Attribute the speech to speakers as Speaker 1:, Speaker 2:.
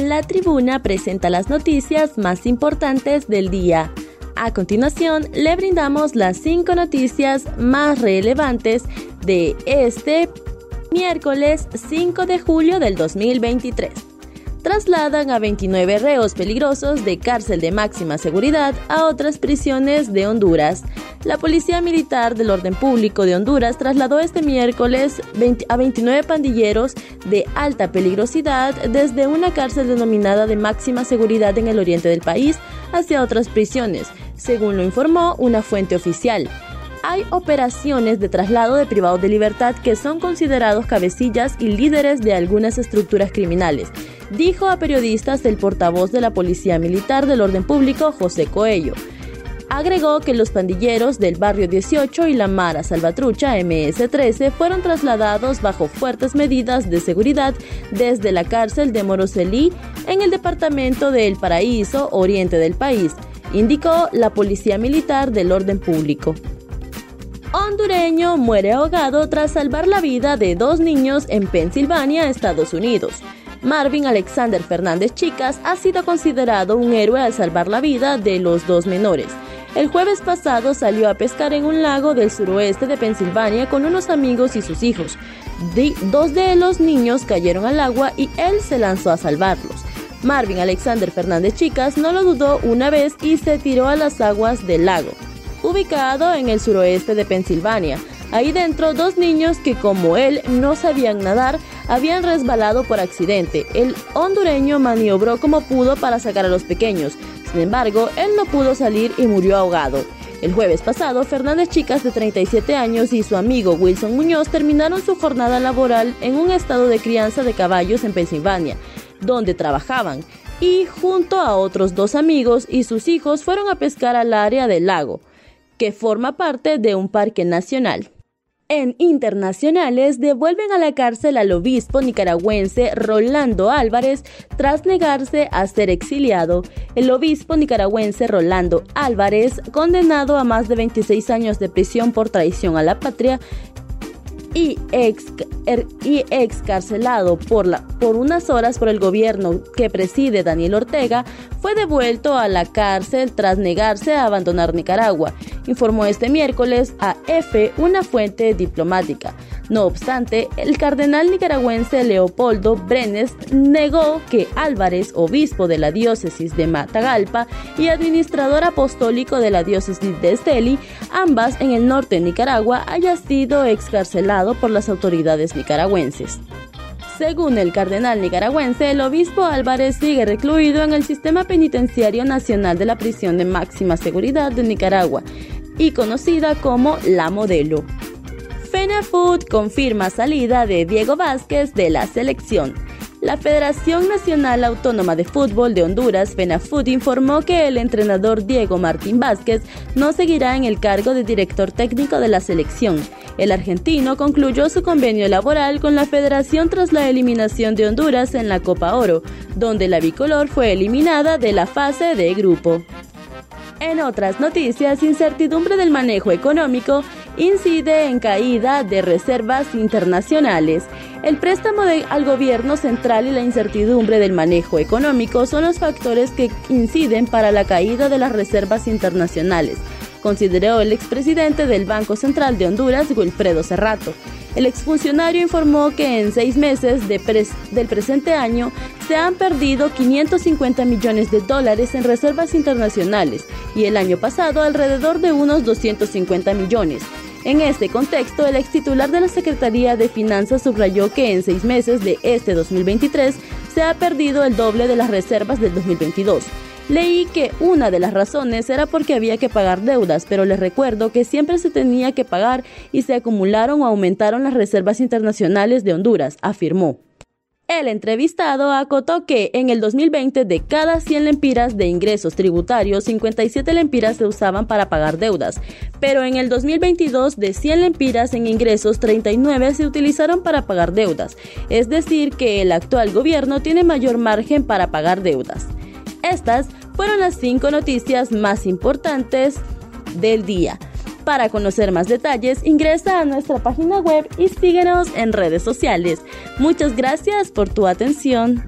Speaker 1: La tribuna presenta las noticias más importantes del día. A continuación, le brindamos las cinco noticias más relevantes de este miércoles 5 de julio del 2023 trasladan a 29 reos peligrosos de cárcel de máxima seguridad a otras prisiones de Honduras. La Policía Militar del Orden Público de Honduras trasladó este miércoles a 29 pandilleros de alta peligrosidad desde una cárcel denominada de máxima seguridad en el oriente del país hacia otras prisiones, según lo informó una fuente oficial hay operaciones de traslado de privados de libertad que son considerados cabecillas y líderes de algunas estructuras criminales dijo a periodistas el portavoz de la Policía Militar del Orden Público, José Coello. Agregó que los pandilleros del barrio 18 y la Mara Salvatrucha MS-13 fueron trasladados bajo fuertes medidas de seguridad desde la cárcel de Moroselí en el departamento de El Paraíso, oriente del país, indicó la Policía Militar del Orden Público. Hondureño muere ahogado tras salvar la vida de dos niños en Pensilvania, Estados Unidos. Marvin Alexander Fernández Chicas ha sido considerado un héroe al salvar la vida de los dos menores. El jueves pasado salió a pescar en un lago del suroeste de Pensilvania con unos amigos y sus hijos. dos de los niños cayeron al agua y él se lanzó a salvarlos. Marvin Alexander Fernández Chicas no lo dudó una vez y se tiró a las aguas del lago, ubicado en el suroeste de Pensilvania. Ahí dentro, dos niños que como él no sabían nadar, habían resbalado por accidente. El hondureño maniobró como pudo para sacar a los pequeños. Sin embargo, él no pudo salir y murió ahogado. El jueves pasado, Fernández Chicas, de 37 años, y su amigo Wilson Muñoz terminaron su jornada laboral en un estado de crianza de caballos en Pensilvania, donde trabajaban, y junto a otros dos amigos y sus hijos fueron a pescar al área del lago, que forma parte de un parque nacional. En internacionales devuelven a la cárcel al obispo nicaragüense Rolando Álvarez tras negarse a ser exiliado. El obispo nicaragüense Rolando Álvarez, condenado a más de 26 años de prisión por traición a la patria, y, ex, er, y excarcelado por, la, por unas horas por el gobierno que preside Daniel Ortega, fue devuelto a la cárcel tras negarse a abandonar Nicaragua, informó este miércoles a EFE una fuente diplomática. No obstante, el cardenal nicaragüense Leopoldo Brenes negó que Álvarez, obispo de la diócesis de Matagalpa y administrador apostólico de la diócesis de Esteli, ambas en el norte de Nicaragua, haya sido excarcelado por las autoridades nicaragüenses. Según el cardenal nicaragüense, el obispo Álvarez sigue recluido en el sistema penitenciario nacional de la prisión de máxima seguridad de Nicaragua y conocida como La Modelo. FENAFUT confirma salida de Diego Vázquez de la selección. La Federación Nacional Autónoma de Fútbol de Honduras, FENAFUT, informó que el entrenador Diego Martín Vázquez no seguirá en el cargo de director técnico de la selección. El argentino concluyó su convenio laboral con la federación tras la eliminación de Honduras en la Copa Oro, donde la bicolor fue eliminada de la fase de grupo. En otras noticias, incertidumbre del manejo económico incide en caída de reservas internacionales. El préstamo al gobierno central y la incertidumbre del manejo económico son los factores que inciden para la caída de las reservas internacionales, consideró el expresidente del Banco Central de Honduras, Wilfredo Cerrato. El exfuncionario informó que en seis meses del presente año se han perdido 550 millones de dólares en reservas internacionales y el año pasado alrededor de unos 250 millones. En este contexto, el ex titular de la Secretaría de Finanzas subrayó que en seis meses de este 2023 se ha perdido el doble de las reservas del 2022. Leí que una de las razones era porque había que pagar deudas, pero les recuerdo que siempre se tenía que pagar y se acumularon o aumentaron las reservas internacionales de Honduras, afirmó. El entrevistado acotó que en el 2020 de cada 100 lempiras de ingresos tributarios, 57 lempiras se usaban para pagar deudas, pero en el 2022 de 100 lempiras en ingresos, 39 se utilizaron para pagar deudas, es decir, que el actual gobierno tiene mayor margen para pagar deudas. Estas fueron las cinco noticias más importantes del día. Para conocer más detalles, ingresa a nuestra página web y síguenos en redes sociales. Muchas gracias por tu atención.